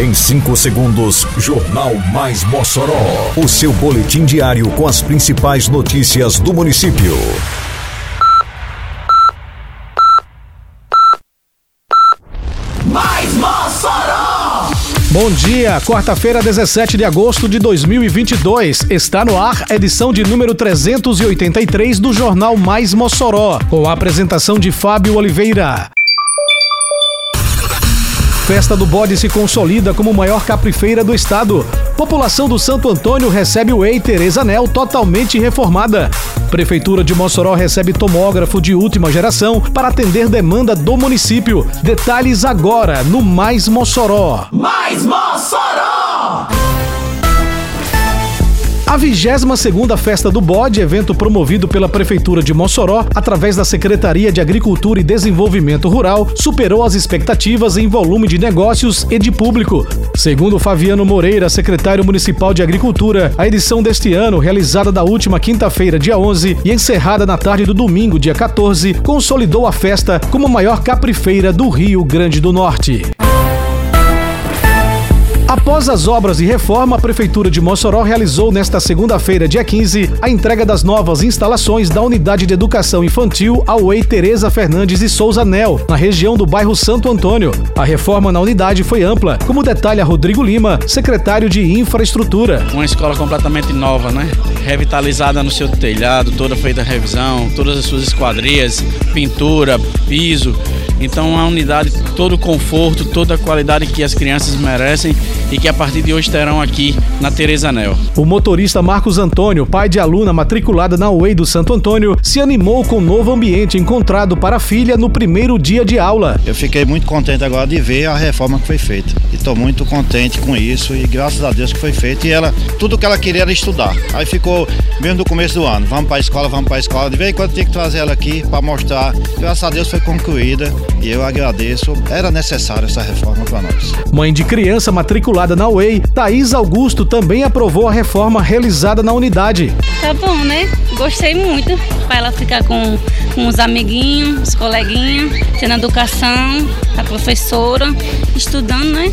Em 5 segundos, Jornal Mais Mossoró. O seu boletim diário com as principais notícias do município. Mais Mossoró! Bom dia, quarta-feira, 17 de agosto de 2022. Está no ar edição de número 383 do Jornal Mais Mossoró, com a apresentação de Fábio Oliveira. Festa do Bode se consolida como maior caprifeira do estado. População do Santo Antônio recebe o EI Tereza Nel totalmente reformada. Prefeitura de Mossoró recebe tomógrafo de última geração para atender demanda do município. Detalhes agora no Mais Mossoró. Mais Mossoró! A 22ª Festa do Bode, evento promovido pela Prefeitura de Mossoró através da Secretaria de Agricultura e Desenvolvimento Rural, superou as expectativas em volume de negócios e de público. Segundo Fabiano Moreira, secretário municipal de Agricultura, a edição deste ano, realizada da última quinta-feira, dia 11, e encerrada na tarde do domingo, dia 14, consolidou a festa como a maior caprifeira do Rio Grande do Norte. Após as obras de reforma, a Prefeitura de Mossoró realizou nesta segunda-feira, dia 15, a entrega das novas instalações da Unidade de Educação Infantil EI Tereza Fernandes de Souza Nel, na região do bairro Santo Antônio. A reforma na unidade foi ampla, como detalha Rodrigo Lima, secretário de Infraestrutura. Uma escola completamente nova, né? Revitalizada no seu telhado, toda feita revisão, todas as suas esquadrias, pintura, piso. Então, uma unidade, todo o conforto, toda a qualidade que as crianças merecem e que a partir de hoje terão aqui na Teresa Nel. O motorista Marcos Antônio, pai de aluna matriculada na UEI do Santo Antônio, se animou com o novo ambiente encontrado para a filha no primeiro dia de aula. Eu fiquei muito contente agora de ver a reforma que foi feita. E estou muito contente com isso e graças a Deus que foi feito. E ela, tudo que ela queria era estudar. Aí ficou, mesmo no começo do ano, vamos para a escola, vamos para a escola. De vez em quando tinha que trazer ela aqui para mostrar. Graças a Deus foi concluída e eu agradeço. Era necessária essa reforma para nós. Mãe de criança matriculada na UEI, Thaís Augusto também aprovou a reforma realizada na unidade. Tá bom, né? Gostei muito. Para ela ficar com, com os amiguinhos, os coleguinhas, tendo educação, a professora, estudando, né?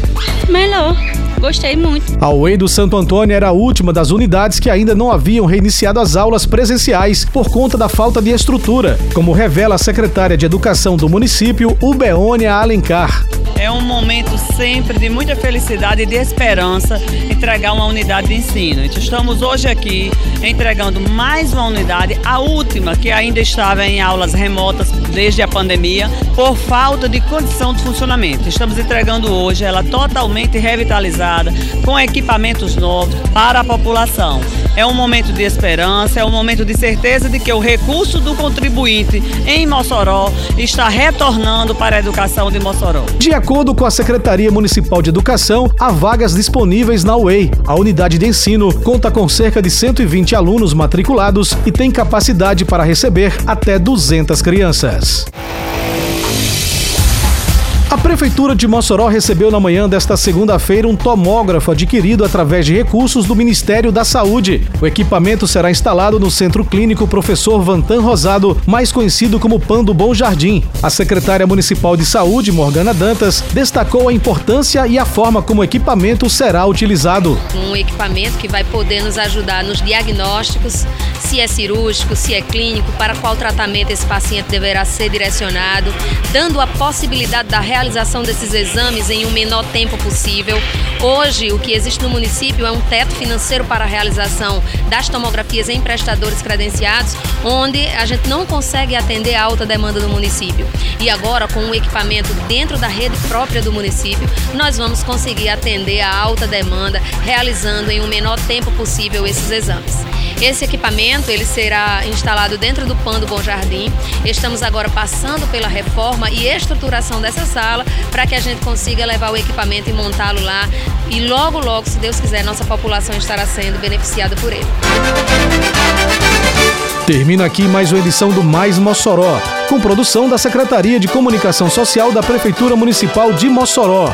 Melhor. Gostei muito. A UEI do Santo Antônio era a última das unidades que ainda não haviam reiniciado as aulas presenciais por conta da falta de estrutura, como revela a secretária de Educação do município, Ubeônia Alencar. É um momento sempre de muita felicidade e de esperança entregar uma unidade de ensino. Então, estamos hoje aqui entregando mais uma unidade, a última que ainda estava em aulas remotas desde a pandemia, por falta de condição de funcionamento. Estamos entregando hoje ela totalmente revitalizada, com equipamentos novos para a população. É um momento de esperança, é um momento de certeza de que o recurso do contribuinte em Mossoró está retornando para a educação de Mossoró. De acordo com a Secretaria Municipal de Educação, há vagas disponíveis na UEI. A unidade de ensino conta com cerca de 120 alunos matriculados e tem capacidade para receber até 200 crianças. A Prefeitura de Mossoró recebeu na manhã desta segunda-feira um tomógrafo adquirido através de recursos do Ministério da Saúde. O equipamento será instalado no Centro Clínico Professor Vantan Rosado, mais conhecido como PAN do Bom Jardim. A secretária municipal de saúde, Morgana Dantas, destacou a importância e a forma como o equipamento será utilizado. Um equipamento que vai poder nos ajudar nos diagnósticos, se é cirúrgico, se é clínico, para qual tratamento esse paciente deverá ser direcionado, dando a possibilidade da realização desses exames em um menor tempo possível. Hoje, o que existe no município é um teto financeiro para a realização das tomografias em prestadores credenciados, onde a gente não consegue atender a alta demanda do município. E agora, com o um equipamento dentro da rede própria do município, nós vamos conseguir atender a alta demanda, realizando em um menor tempo possível esses exames. Esse equipamento ele será instalado dentro do PAN do Bom Jardim. Estamos agora passando pela reforma e estruturação dessa sala para que a gente consiga levar o equipamento e montá-lo lá. E logo, logo, se Deus quiser, nossa população estará sendo beneficiada por ele. Termina aqui mais uma edição do Mais Mossoró, com produção da Secretaria de Comunicação Social da Prefeitura Municipal de Mossoró.